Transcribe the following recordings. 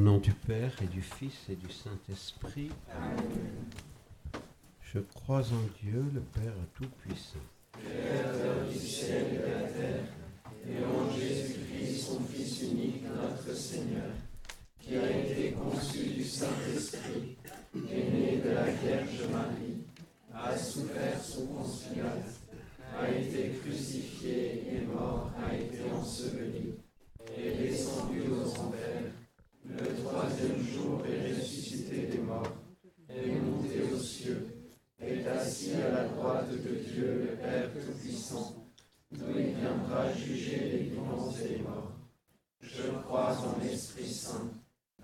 Au nom du Père et du Fils et du Saint-Esprit. Je crois en Dieu, le Père Tout-Puissant. Créateur du ciel et de la terre, et en Jésus-Christ, son Fils unique, notre Seigneur, qui a été conçu du Saint-Esprit, est né de la Vierge Marie, a souffert sous Ponce a été crucifié et mort, a été enseveli, est descendu aux enfers, le troisième jour est ressuscité des morts, est monté aux cieux, est assis à la droite de Dieu le Père Tout-Puissant, d'où il viendra juger les vivants et les morts. Je crois en l'Esprit Saint,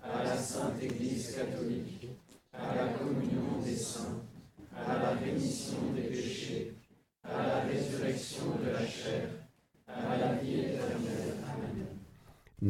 à la Sainte Église catholique, à la communion des saints, à la rémission des péchés, à la résurrection de la chair, à la vie éternelle. Amen.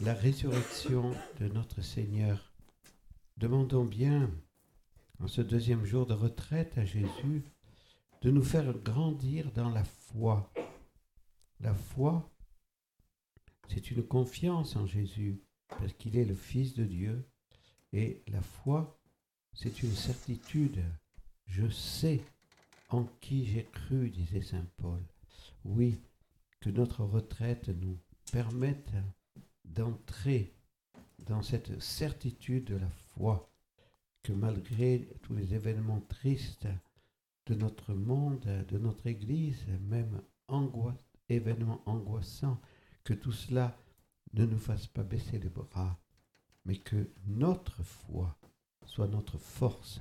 la résurrection de notre Seigneur. Demandons bien, en ce deuxième jour de retraite à Jésus, de nous faire grandir dans la foi. La foi, c'est une confiance en Jésus, parce qu'il est le Fils de Dieu. Et la foi, c'est une certitude. Je sais en qui j'ai cru, disait Saint Paul. Oui, que notre retraite nous permette d'entrer dans cette certitude de la foi, que malgré tous les événements tristes de notre monde, de notre Église, même événements angoissants, que tout cela ne nous fasse pas baisser les bras, mais que notre foi soit notre force.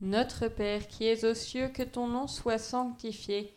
Notre Père qui es aux cieux, que ton nom soit sanctifié,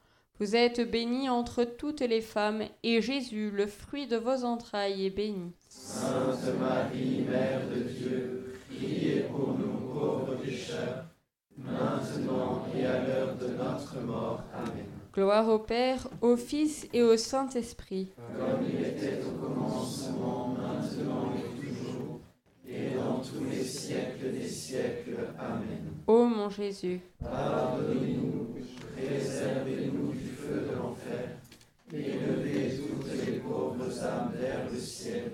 Vous êtes bénie entre toutes les femmes, et Jésus, le fruit de vos entrailles, est béni. Sainte Marie, Mère de Dieu, priez pour nous pauvres pécheurs, maintenant et à l'heure de notre mort. Amen. Gloire au Père, au Fils et au Saint-Esprit. Comme il était au commencement, maintenant et toujours, et dans tous les siècles des siècles. Amen. Ô mon Jésus, Pardonnez-nous, préservez-nous du feu de l'enfer, et levez toutes les pauvres âmes vers le ciel,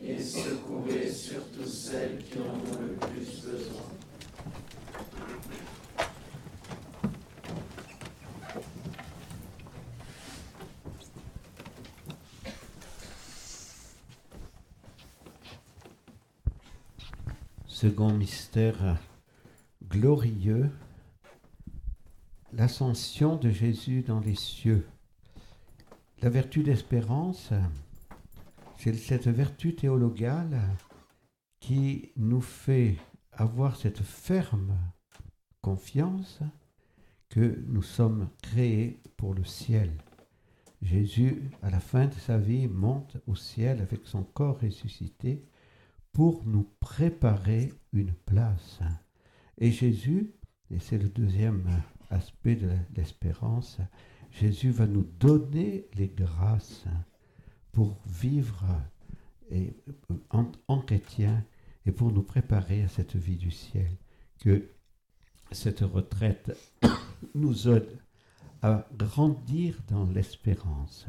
et secourez surtout celles qui en ont le plus besoin. Second mystère glorieux, l'ascension de Jésus dans les cieux. La vertu d'espérance, c'est cette vertu théologale qui nous fait avoir cette ferme confiance que nous sommes créés pour le ciel. Jésus, à la fin de sa vie, monte au ciel avec son corps ressuscité pour nous préparer une place. Et Jésus, et c'est le deuxième aspect de l'espérance, Jésus va nous donner les grâces pour vivre et, en, en chrétien et pour nous préparer à cette vie du ciel. Que cette retraite nous aide à grandir dans l'espérance.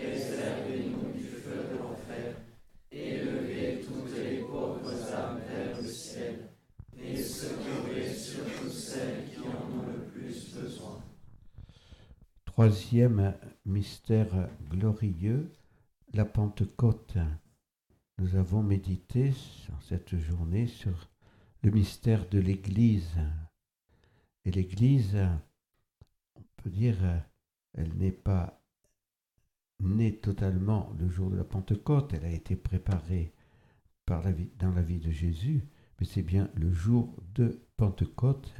préservez-nous du feu de l'enfer, élevez toutes les pauvres âmes vers le ciel, et secourez surtout celles qui en ont le plus besoin. Troisième mystère glorieux, la Pentecôte. Nous avons médité en cette journée sur le mystère de l'Église. Et l'Église, on peut dire, elle n'est pas née totalement le jour de la Pentecôte, elle a été préparée dans la vie de Jésus, mais c'est bien le jour de Pentecôte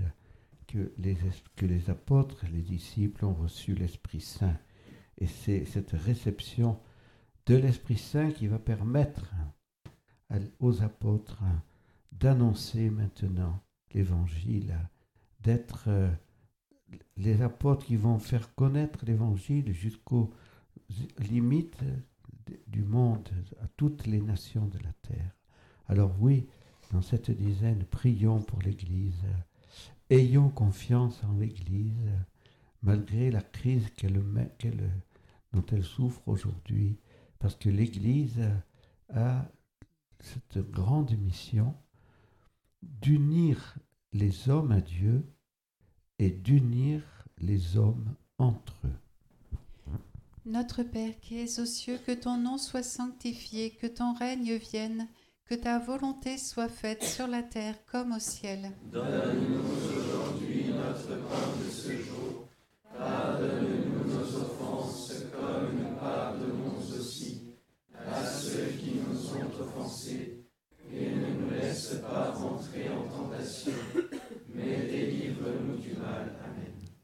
que les, que les apôtres, les disciples ont reçu l'Esprit Saint. Et c'est cette réception de l'Esprit Saint qui va permettre aux apôtres d'annoncer maintenant l'Évangile, d'être euh, les apôtres qui vont faire connaître l'Évangile jusqu'aux limites d- du monde, à toutes les nations de la terre. Alors oui, dans cette dizaine, prions pour l'Église. Ayons confiance en l'Église, malgré la crise dont elle souffre aujourd'hui, parce que l'Église a cette grande mission d'unir les hommes à Dieu et d'unir les hommes entre eux. Notre Père qui es aux cieux, que ton nom soit sanctifié, que ton règne vienne, que ta volonté soit faite sur la terre comme au ciel. Donne-nous aujourd'hui notre pain de ce jour.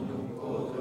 nous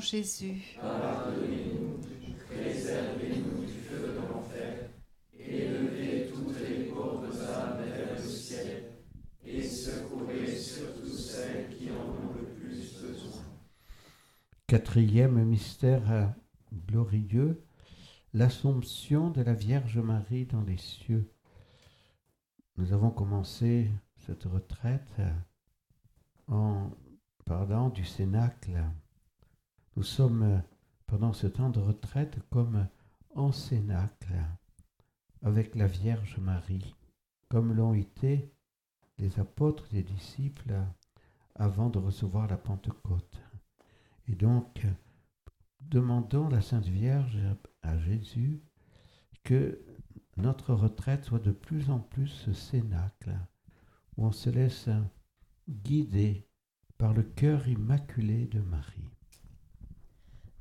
Jésus, Pardonnez-nous, préservez-nous du feu de l'enfer, élevez toutes les pauvres âmes vers le ciel, et secourez surtout celles qui en ont le plus besoin. Quatrième mystère glorieux, l'Assomption de la Vierge Marie dans les cieux. Nous avons commencé cette retraite en parlant du Cénacle. Nous sommes euh, pendant ce temps de retraite comme en Cénacle avec la Vierge Marie, comme l'ont été les apôtres et les disciples avant de recevoir la Pentecôte. Et donc, demandons la Sainte Vierge à Jésus que notre retraite soit de plus en plus ce cénacle où on se laisse guider par le cœur immaculé de Marie.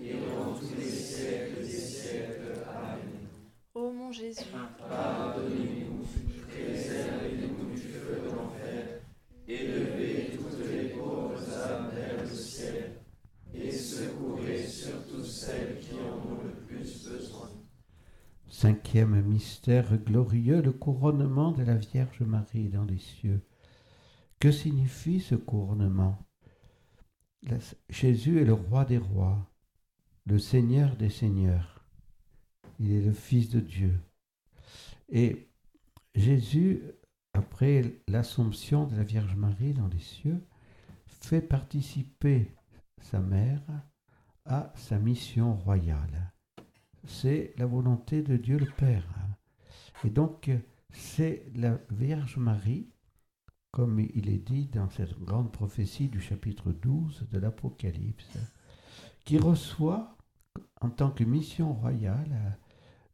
et dans tous les siècles des siècles. Amen. Ô mon Jésus, Pardonnez-nous, préservez-nous du feu de l'enfer, élevez toutes les pauvres âmes vers le ciel, et secourez surtout celles qui en ont le plus besoin. Cinquième mystère glorieux, le couronnement de la Vierge Marie dans les cieux. Que signifie ce couronnement? Jésus est le roi des rois, le Seigneur des seigneurs. Il est le Fils de Dieu. Et Jésus, après l'Assomption de la Vierge Marie dans les cieux, fait participer sa mère à sa mission royale c'est la volonté de Dieu le Père. Et donc, c'est la Vierge Marie, comme il est dit dans cette grande prophétie du chapitre 12 de l'Apocalypse, qui reçoit en tant que mission royale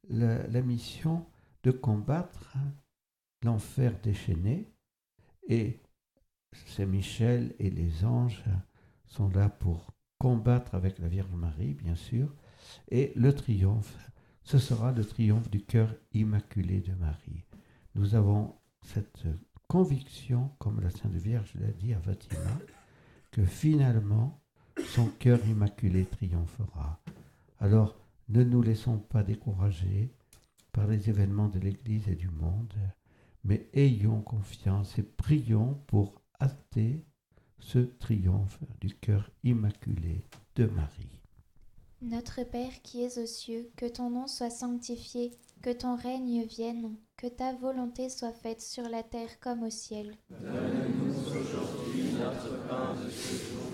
la, mission de combattre l'enfer déchaîné. Et Saint Michel et les anges sont là pour combattre avec la Vierge Marie, bien sûr, et le triomphe, ce sera le triomphe du cœur immaculé de Marie. Nous avons cette conviction, comme la Sainte Vierge l'a dit à Fatima, que finalement, son cœur immaculé triomphera. Alors, ne nous laissons pas décourager par les événements de l'Église et du monde, mais ayons confiance et prions pour hâter ce triomphe du cœur immaculé de Marie. Notre Père qui es aux cieux, que ton nom soit sanctifié, que ton règne vienne, que ta volonté soit faite sur la terre comme au ciel. Donne-nous aujourd'hui notre pain de ce jour.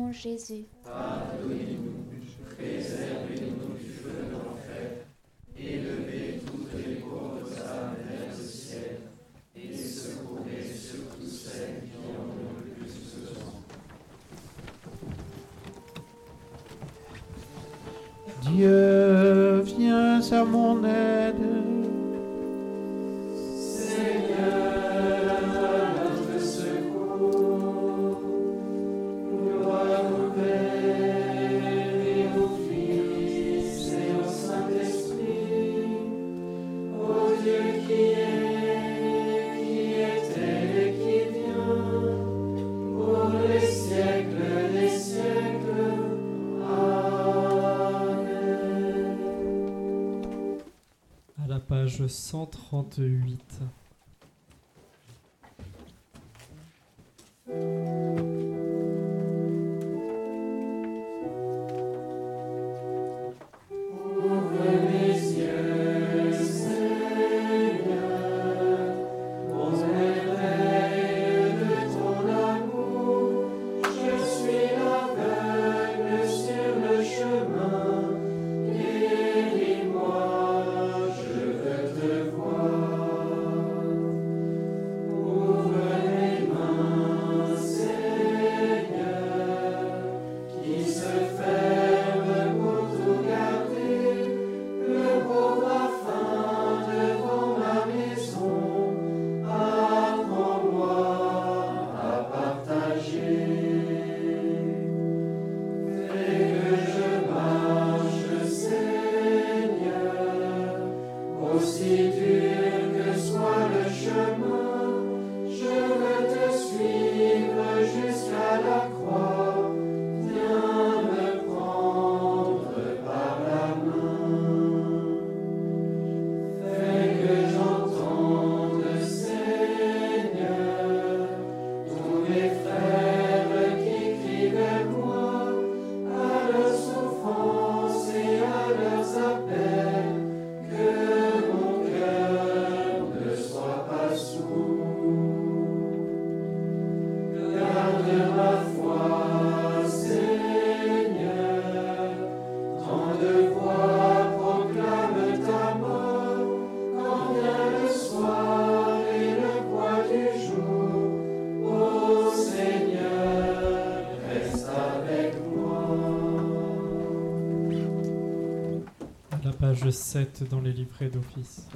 mon Jésus, Pardonnez-nous, préservez-nous du feu de l'enfer, élevez toutes les pauvres âmes vers le ciel, et secourez surtout celles qui ont le plus besoin. Dieu, viens à mon aide. 138. 7 dans les livrets d'office.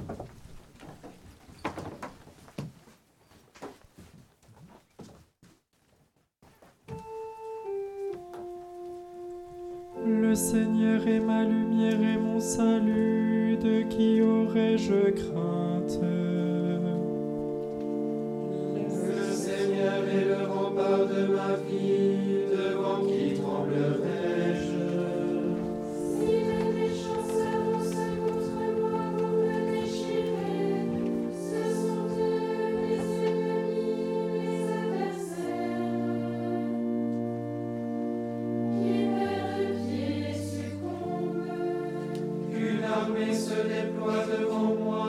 se déploie devant moi.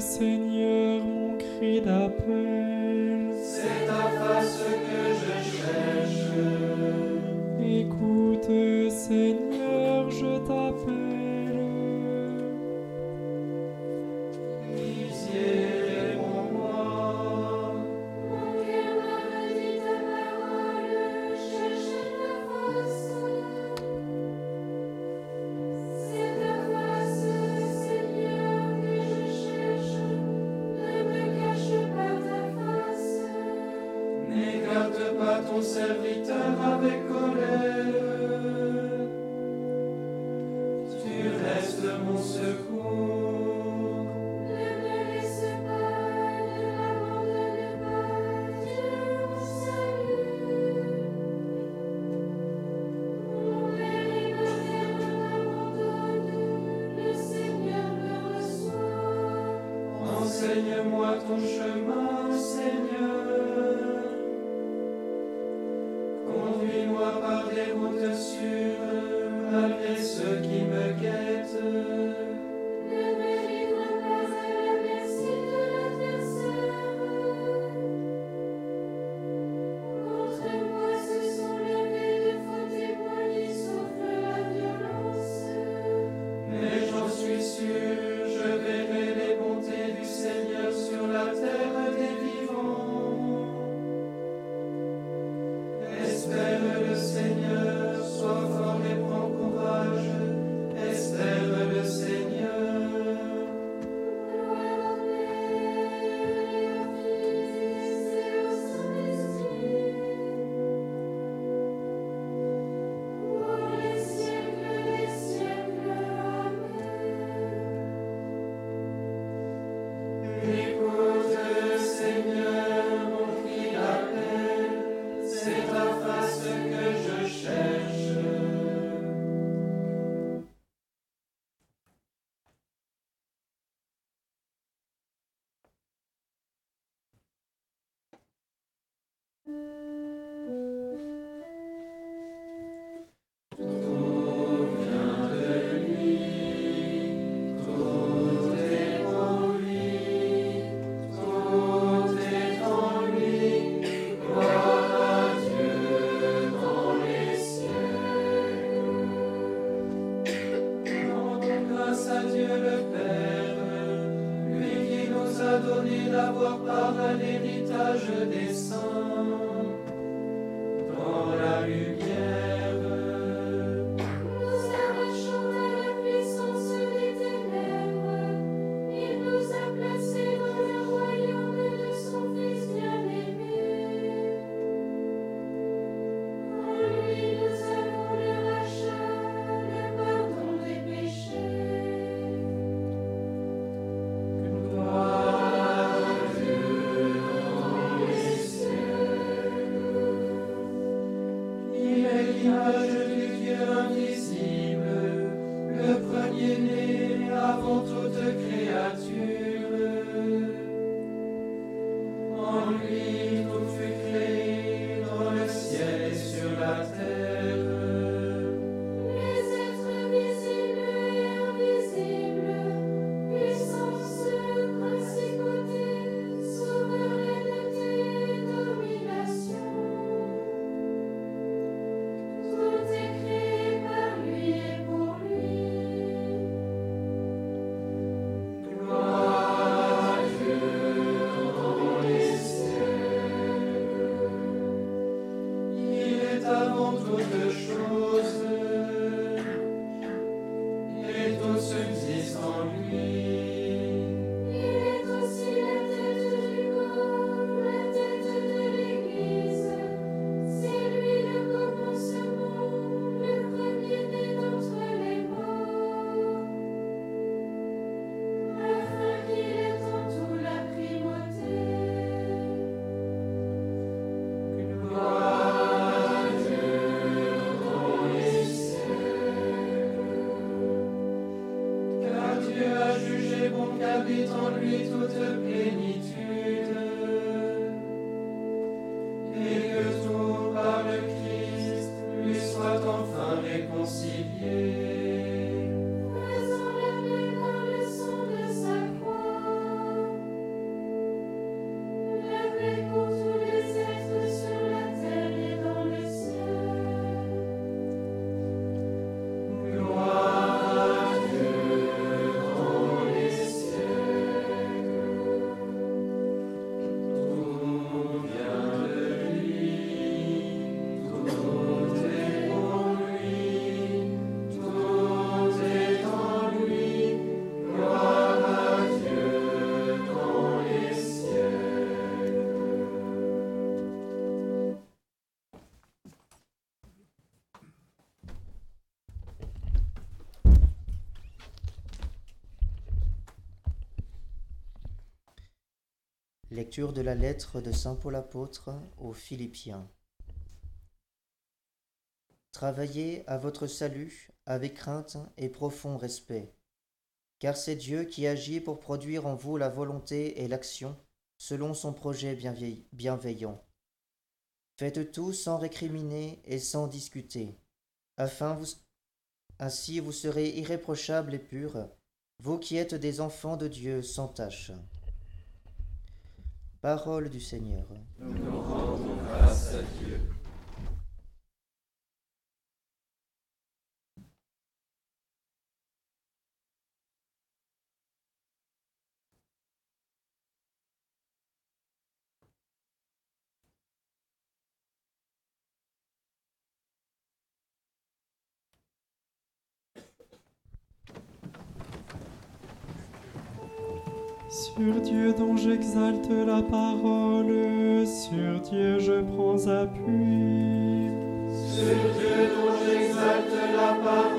Seigneur. Lecture de la lettre de Saint Paul apôtre aux Philippiens. Travaillez à votre salut avec crainte et profond respect, car c'est Dieu qui agit pour produire en vous la volonté et l'action selon son projet bienveil- bienveillant. Faites tout sans récriminer et sans discuter, afin vous, ainsi vous serez irréprochables et purs, vous qui êtes des enfants de Dieu sans tache. Parole du Seigneur. Nous rendons grâce à Dieu. Sur Dieu dont j'exalte la parole, sur Dieu je prends appui. Sur Dieu dont j'exalte la parole,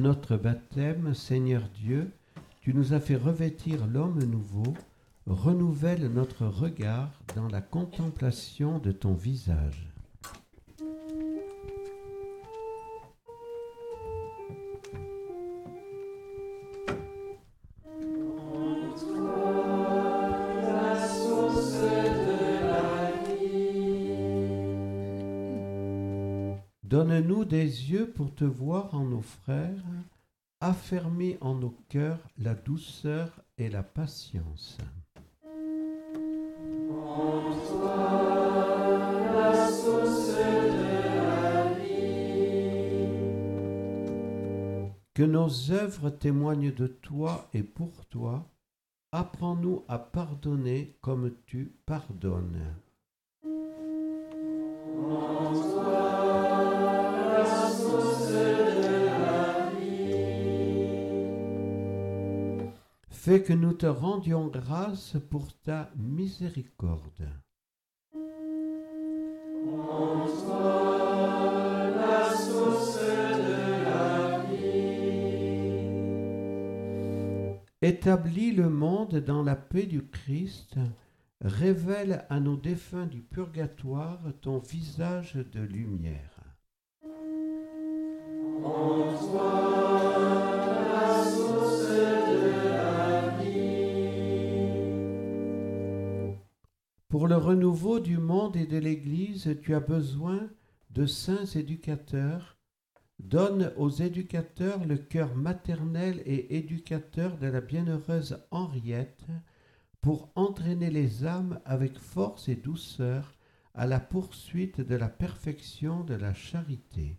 notre baptême, Seigneur Dieu, tu nous as fait revêtir l'homme nouveau, renouvelle notre regard dans la contemplation de ton visage. Pour te voir en nos frères, affermis en nos cœurs la douceur et la patience. Que nos œuvres témoignent de toi et pour toi. Apprends-nous à pardonner comme tu pardonnes. Que nous te rendions grâce pour ta miséricorde. Établis le monde dans la paix du Christ, révèle à nos défunts du purgatoire ton visage de lumière. Pour le renouveau du monde et de l'Église, tu as besoin de saints éducateurs. Donne aux éducateurs le cœur maternel et éducateur de la bienheureuse Henriette pour entraîner les âmes avec force et douceur à la poursuite de la perfection de la charité.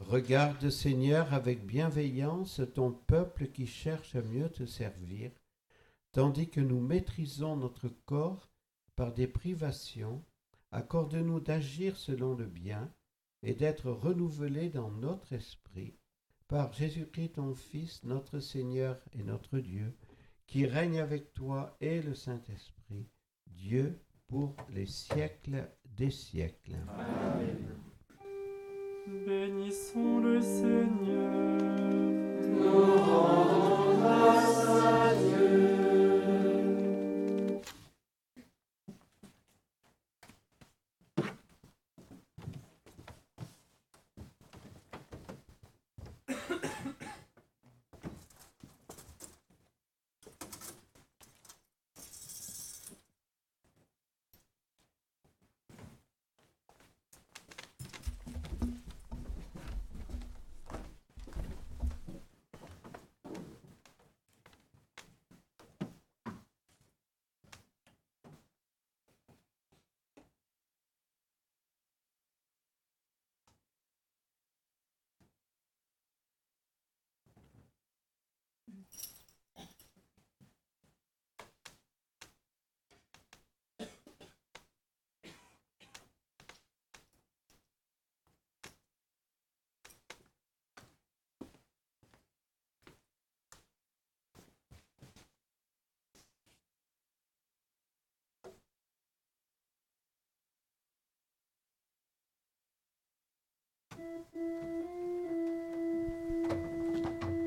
Regarde, Seigneur, avec bienveillance ton peuple qui cherche à mieux te servir, tandis que nous maîtrisons notre corps par des privations. Accorde-nous d'agir selon le bien et d'être renouvelés dans notre esprit par Jésus-Christ ton Fils, notre Seigneur et notre Dieu, qui règne avec toi et le Saint-Esprit, Dieu pour les siècles des siècles. Bénissons le Seigneur. Nous rendons grâce à Dieu.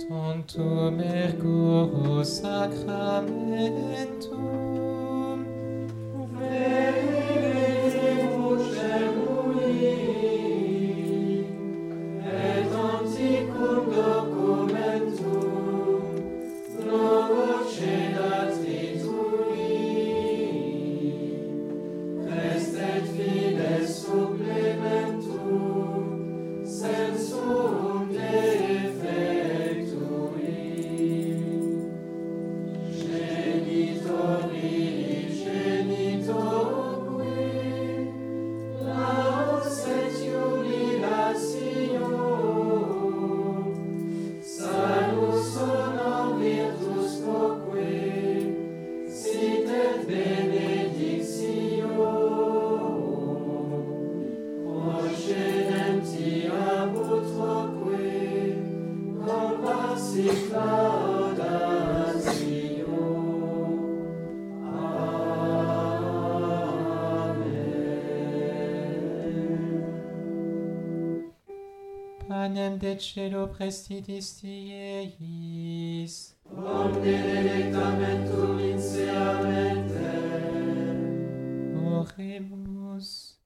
Tantum ergo sacramentum celo prestitis tieis. Omne delectamentum in. Oremus.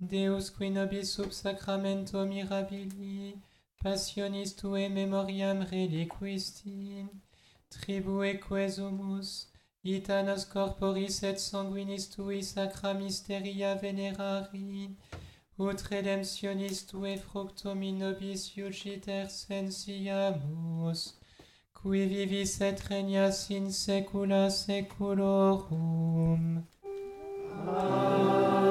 Deus qui nobis sub sacramento mirabili, passionis tue memoriam reliquisti, tribue quesumus, ita nos corporis et sanguinis tui sacra mysteria venerari, ut redemptionis tue fructum in nobis iugiter sensiamus, qui vivis et regnas in saecula saeculorum. Amen.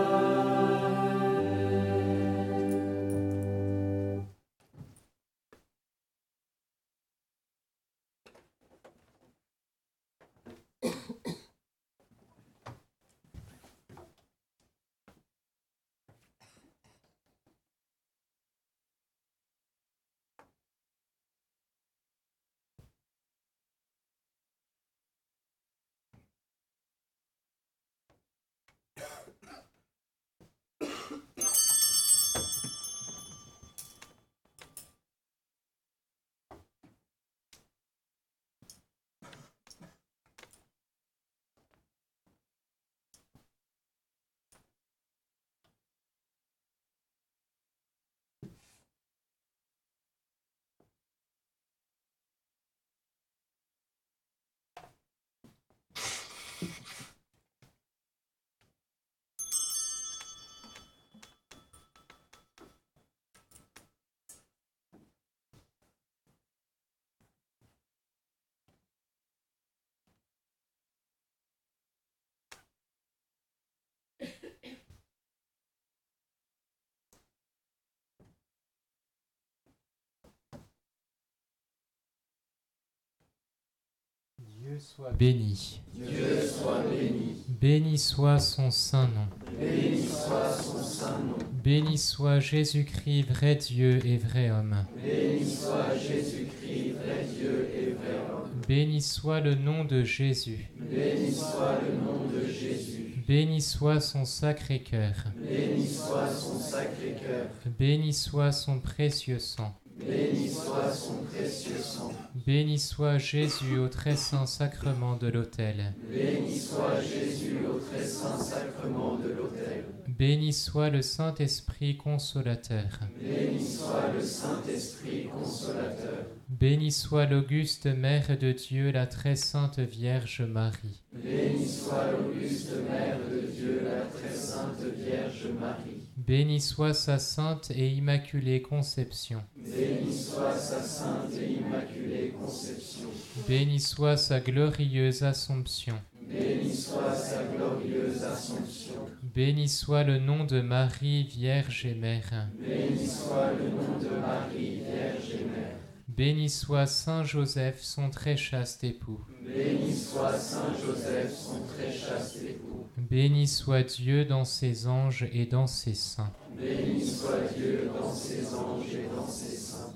Dieu soit béni. Dieu soit béni. Béni soit son saint nom. Béni soit son saint nom. Béni soit Jésus-Christ, vrai Dieu et vrai homme. Béni soit Jésus-Christ, vrai Dieu et vrai homme. Béni soit le nom de Jésus. Béni soit le nom de Jésus. Béni soit son sacré cœur. Béni soit son sacré cœur. Béni soit son précieux sang. Béni soit son précieux sang. Béni soit Jésus au très saint sacrement de l'autel. Béni soit Jésus au très saint sacrement de l'autel. Béni soit le Saint-Esprit consolateur. Béni soit le Saint-Esprit consolateur. Béni soit l'auguste Mère de Dieu, la très sainte Vierge Marie. Béni soit l'auguste Mère de Dieu, la très sainte Vierge Marie. Béni soit sa sainte et immaculée conception. Béni soit sa sainte et immaculée conception. Béni soit sa glorieuse Assomption. Béni soit sa glorieuse Assomption. Béni soit le nom de Marie, Vierge et Mère. Béni soit le nom de Marie, Vierge et Mère. Béni soit Saint Joseph, son très chaste époux. Béni soit Saint Joseph, son très chaste époux. Béni soit Dieu dans ses anges et dans ses saints. Béni soit Dieu dans ses anges et dans ses saints.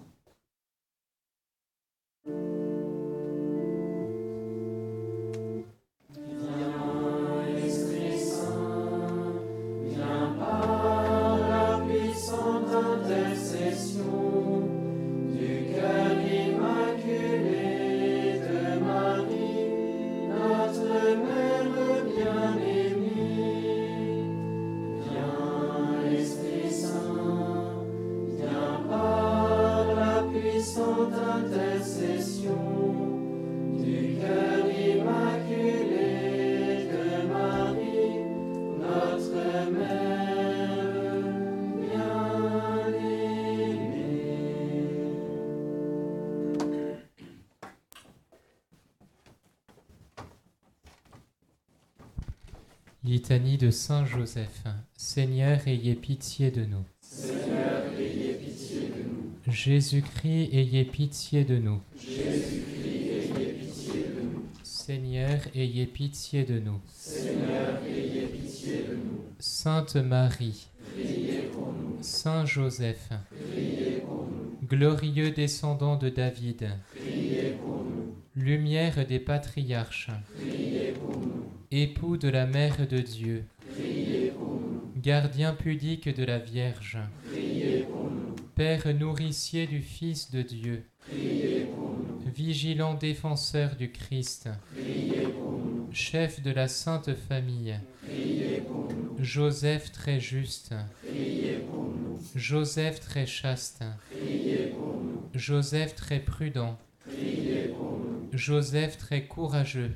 Litanie de Saint Joseph. Seigneur, ayez pitié de nous. Seigneur, ayez pitié de nous. Jésus-Christ, ayez pitié de nous. Seigneur, ayez pitié de nous. Seigneur, ayez pitié de nous. Sainte Marie, Priez pour nous. Saint Joseph, Priez pour nous. glorieux descendant de David, Priez pour nous. lumière des patriarches. Époux de la Mère de Dieu, gardien pudique de la Vierge. Père nourricier du Fils de Dieu, vigilant défenseur du Christ, chef de la Sainte Famille. Joseph très juste. Joseph très chaste. Joseph très prudent. Joseph très courageux.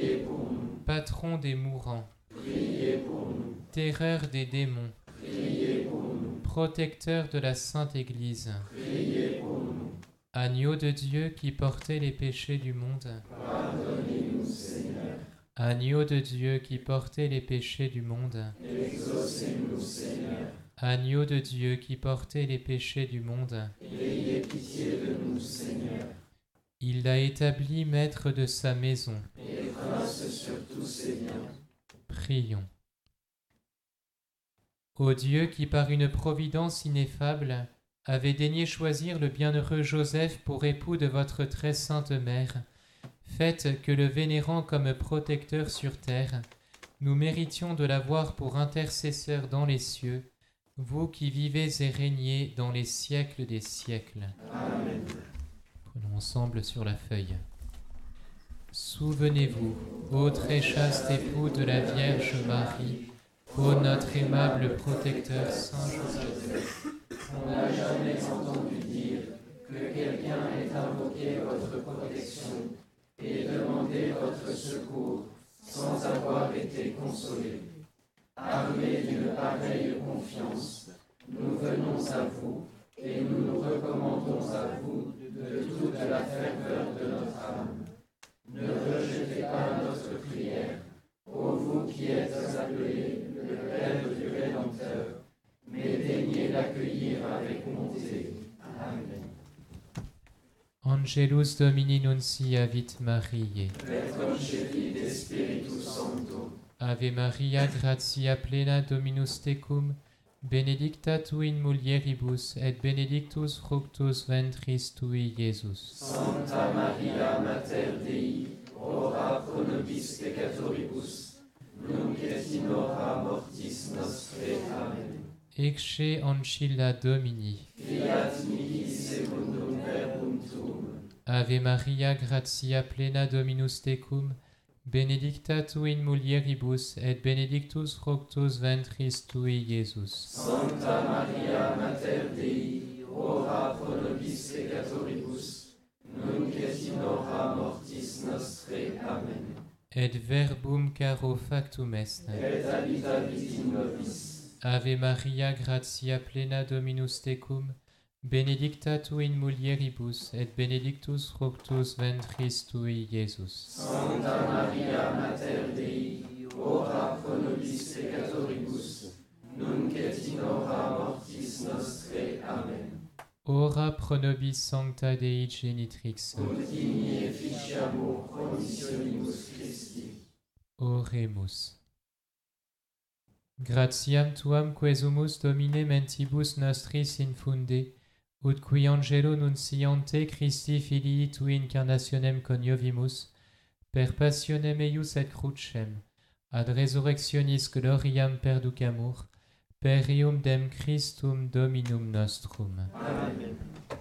patron des mourants, terreur des démons, protecteur de la Sainte Église, agneau de Dieu qui portait les péchés du monde, agneau de Dieu qui portait les péchés du monde, agneau de Dieu qui portait les péchés du monde, Ayez pitié de nous, Seigneur. il l'a établi maître de sa maison. Tous ses biens. Prions. Ô Dieu qui par une providence ineffable avait daigné choisir le bienheureux Joseph pour époux de votre très sainte mère, faites que le vénérant comme protecteur sur terre, nous méritions de l'avoir pour intercesseur dans les cieux, vous qui vivez et régnez dans les siècles des siècles. Amen. Prenons ensemble sur la feuille. Souvenez-vous, ô très chaste époux de la Vierge Marie, ô notre aimable protecteur Saint Joseph, On n'a jamais entendu dire que quelqu'un ait invoqué votre protection et demandé votre secours sans avoir été consolé. Armés d'une pareille confiance, nous venons à vous et nous nous recommandons à vous de toute la ferveur de notre âme. Ne rejetez pas notre prière, ô vous qui êtes appelés le Père du Rédempteur, mais daignez l'accueillir avec bonté. Amen. Angelus Domini nunciavit Mariae. Et concepit Spiritus Sancto, Ave Maria, gratia plena Dominus tecum, benedicta tu in mulieribus, et benedictus fructus ventris tui, Iesus. Sancta Maria Mater Dei, ora pro nobis peccatoribus, nunc et in hora mortis nostre. Amen. Ecce ancilla Domini. Fiat mihi secundum verbum tuum, Ave Maria, gratia plena Dominus tecum, benedicta tu in mulieribus, et benedictus fructus ventris tui, Iesus. Sancta Maria Mater Dei, ora pro nobis peccatoribus, nunc et in hora mortis nostre. Amen. Et verbum caro factum est. Et habitavit in nobis, Ave Maria, gratia plena Dominus tecum, benedicta tu in mulieribus, et benedictus fructus ventris tui, Iesus. Sancta Maria Mater Dei, ora pro nobis peccatoribus, nunc et in hora mortis nostre. Amen. Ora pro nobis sancta Dei genitrix, Ut digni efficiamur promissionibus Christi. oremus. Gratiam tuam quesumus Domine mentibus nostris infunde, ut qui angelo nunciante Christi filii tui incarnationem coniovimus, per passionem eius et crucem, ad resurrectionis gloriam perducamur, per ium dem Christum Dominum nostrum. Amen.